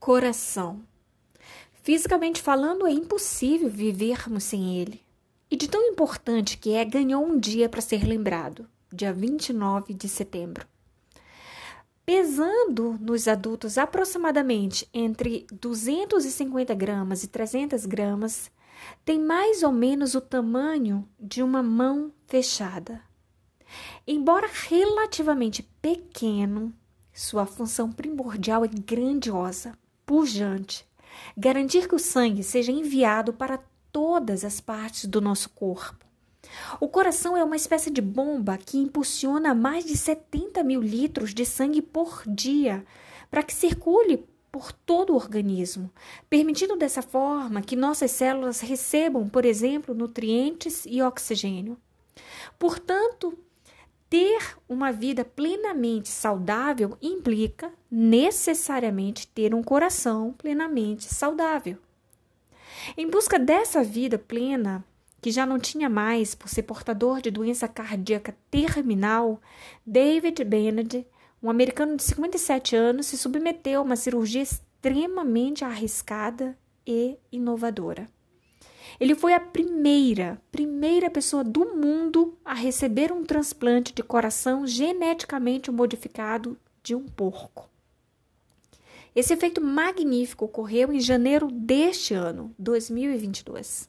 Coração. Fisicamente falando, é impossível vivermos sem ele. E de tão importante que é, ganhou um dia para ser lembrado, dia 29 de setembro. Pesando nos adultos aproximadamente entre 250 gramas e 300 gramas, tem mais ou menos o tamanho de uma mão fechada. Embora relativamente pequeno, sua função primordial é grandiosa, pujante, garantir que o sangue seja enviado para todas as partes do nosso corpo. O coração é uma espécie de bomba que impulsiona mais de 70 mil litros de sangue por dia para que circule por todo o organismo, permitindo dessa forma que nossas células recebam, por exemplo, nutrientes e oxigênio. Portanto, ter uma vida plenamente saudável implica necessariamente ter um coração plenamente saudável. Em busca dessa vida plena, que já não tinha mais por ser portador de doença cardíaca terminal, David Bennett, um americano de 57 anos, se submeteu a uma cirurgia extremamente arriscada e inovadora. Ele foi a primeira, primeira pessoa do mundo a receber um transplante de coração geneticamente modificado de um porco. Esse efeito magnífico ocorreu em janeiro deste ano, 2022.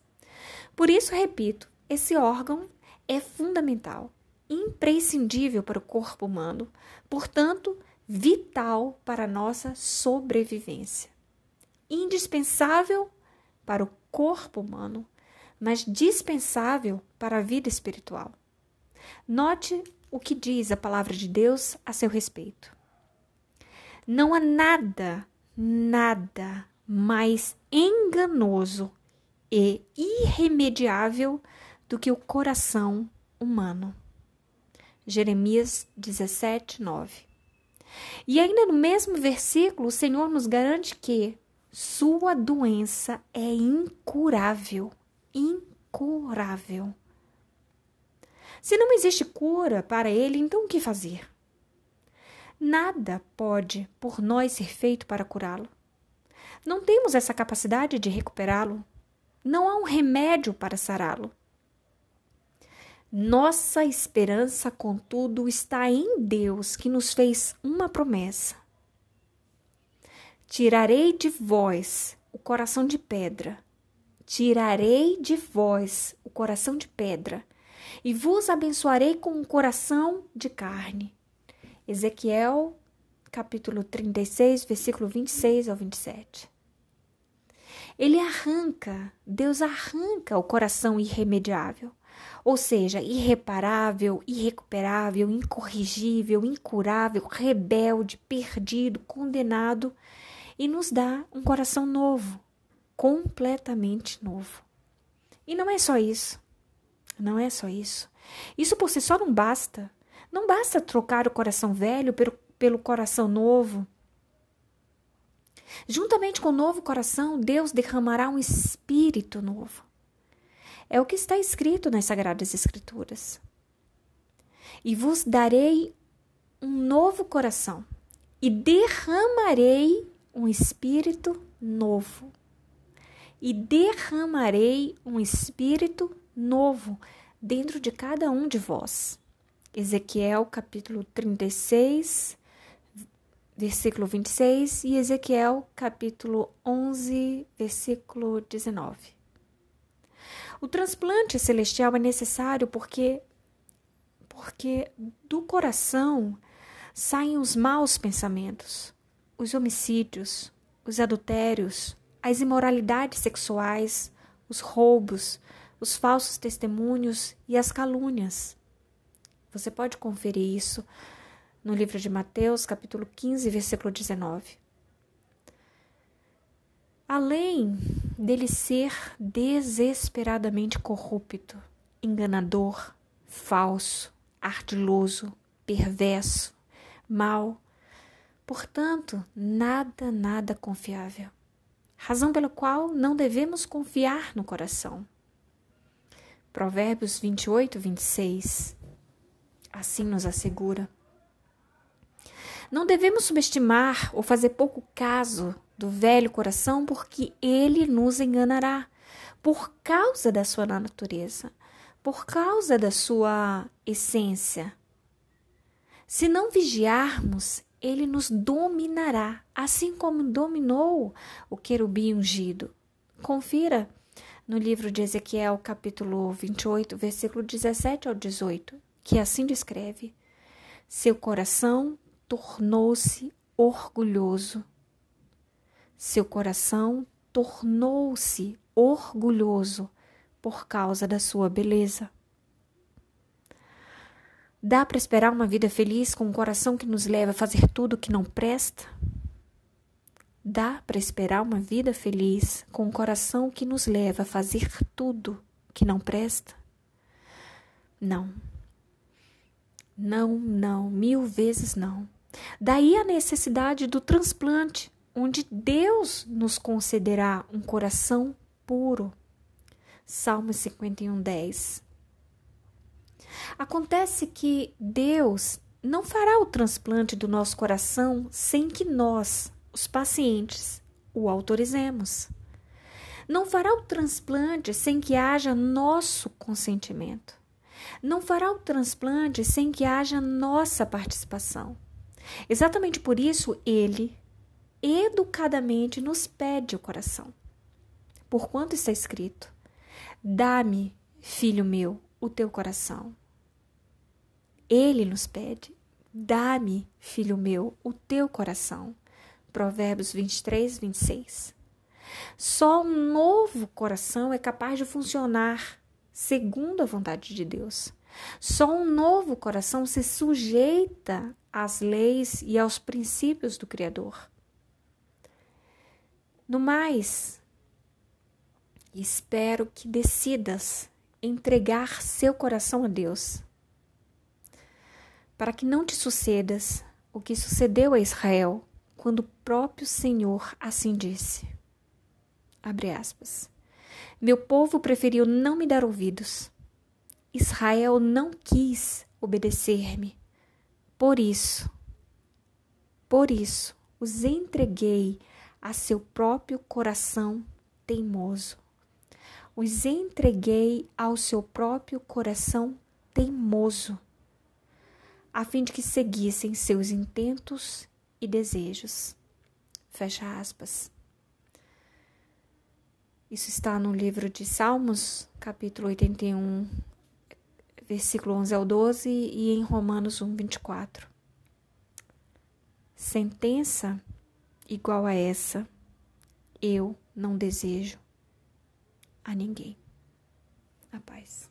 Por isso, repito, esse órgão é fundamental, imprescindível para o corpo humano, portanto, vital para a nossa sobrevivência. Indispensável para o corpo humano, mas dispensável para a vida espiritual. Note o que diz a palavra de Deus a seu respeito. Não há nada, nada mais enganoso e irremediável do que o coração humano. Jeremias 17, 9. E ainda no mesmo versículo, o Senhor nos garante que sua doença é incurável. Incurável. Se não existe cura para ele, então o que fazer? Nada pode por nós ser feito para curá-lo. Não temos essa capacidade de recuperá-lo. Não há um remédio para sará-lo. Nossa esperança, contudo, está em Deus, que nos fez uma promessa. Tirarei de vós o coração de pedra, tirarei de vós o coração de pedra, e vos abençoarei com um coração de carne. Ezequiel, capítulo 36, versículo 26 ao 27. Ele arranca, Deus arranca o coração irremediável, ou seja, irreparável, irrecuperável, incorrigível, incurável, rebelde, perdido, condenado, e nos dá um coração novo, completamente novo. E não é só isso. Não é só isso. Isso por si só não basta. Não basta trocar o coração velho pelo, pelo coração novo. Juntamente com o novo coração, Deus derramará um espírito novo. É o que está escrito nas Sagradas Escrituras. E vos darei um novo coração, e derramarei um espírito novo. E derramarei um espírito novo dentro de cada um de vós. Ezequiel capítulo 36, versículo 26 e Ezequiel capítulo 11, versículo 19. O transplante celestial é necessário porque porque do coração saem os maus pensamentos, os homicídios, os adultérios, as imoralidades sexuais, os roubos, os falsos testemunhos e as calúnias. Você pode conferir isso no livro de Mateus, capítulo 15, versículo 19. Além dele ser desesperadamente corrupto, enganador, falso, ardiloso, perverso, mau, portanto, nada, nada confiável. Razão pela qual não devemos confiar no coração. Provérbios 28, 26 assim nos assegura. Não devemos subestimar ou fazer pouco caso do velho coração, porque ele nos enganará por causa da sua natureza, por causa da sua essência. Se não vigiarmos, ele nos dominará, assim como dominou o querubim ungido. Confira no livro de Ezequiel, capítulo 28, versículo 17 ao 18, que assim descreve: Seu coração tornou-se orgulhoso. Seu coração tornou-se orgulhoso por causa da sua beleza. Dá para esperar uma vida feliz com um coração que nos leva a fazer tudo que não presta? Dá para esperar uma vida feliz com um coração que nos leva a fazer tudo que não presta? Não. Não, não, mil vezes não. Daí a necessidade do transplante, onde Deus nos concederá um coração puro. Salmo 51, 10. Acontece que Deus não fará o transplante do nosso coração sem que nós, os pacientes, o autorizemos. Não fará o transplante sem que haja nosso consentimento. Não fará o transplante sem que haja nossa participação. Exatamente por isso, ele educadamente nos pede o coração. Por quanto está escrito: Dá-me, filho meu, o teu coração. Ele nos pede: Dá-me, filho meu, o teu coração. Provérbios 23, 26. Só um novo coração é capaz de funcionar segundo a vontade de Deus. Só um novo coração se sujeita às leis e aos princípios do Criador. No mais, espero que decidas entregar seu coração a Deus, para que não te sucedas o que sucedeu a Israel quando o próprio Senhor assim disse. Abre aspas. Meu povo preferiu não me dar ouvidos. Israel não quis obedecer-me. Por isso, por isso, os entreguei a seu próprio coração teimoso. Os entreguei ao seu próprio coração teimoso, a fim de que seguissem seus intentos e desejos. Fecha aspas. Isso está no livro de Salmos, capítulo 81, versículo 11 ao 12, e em Romanos 1, 24. Sentença igual a essa, eu não desejo a ninguém. A paz.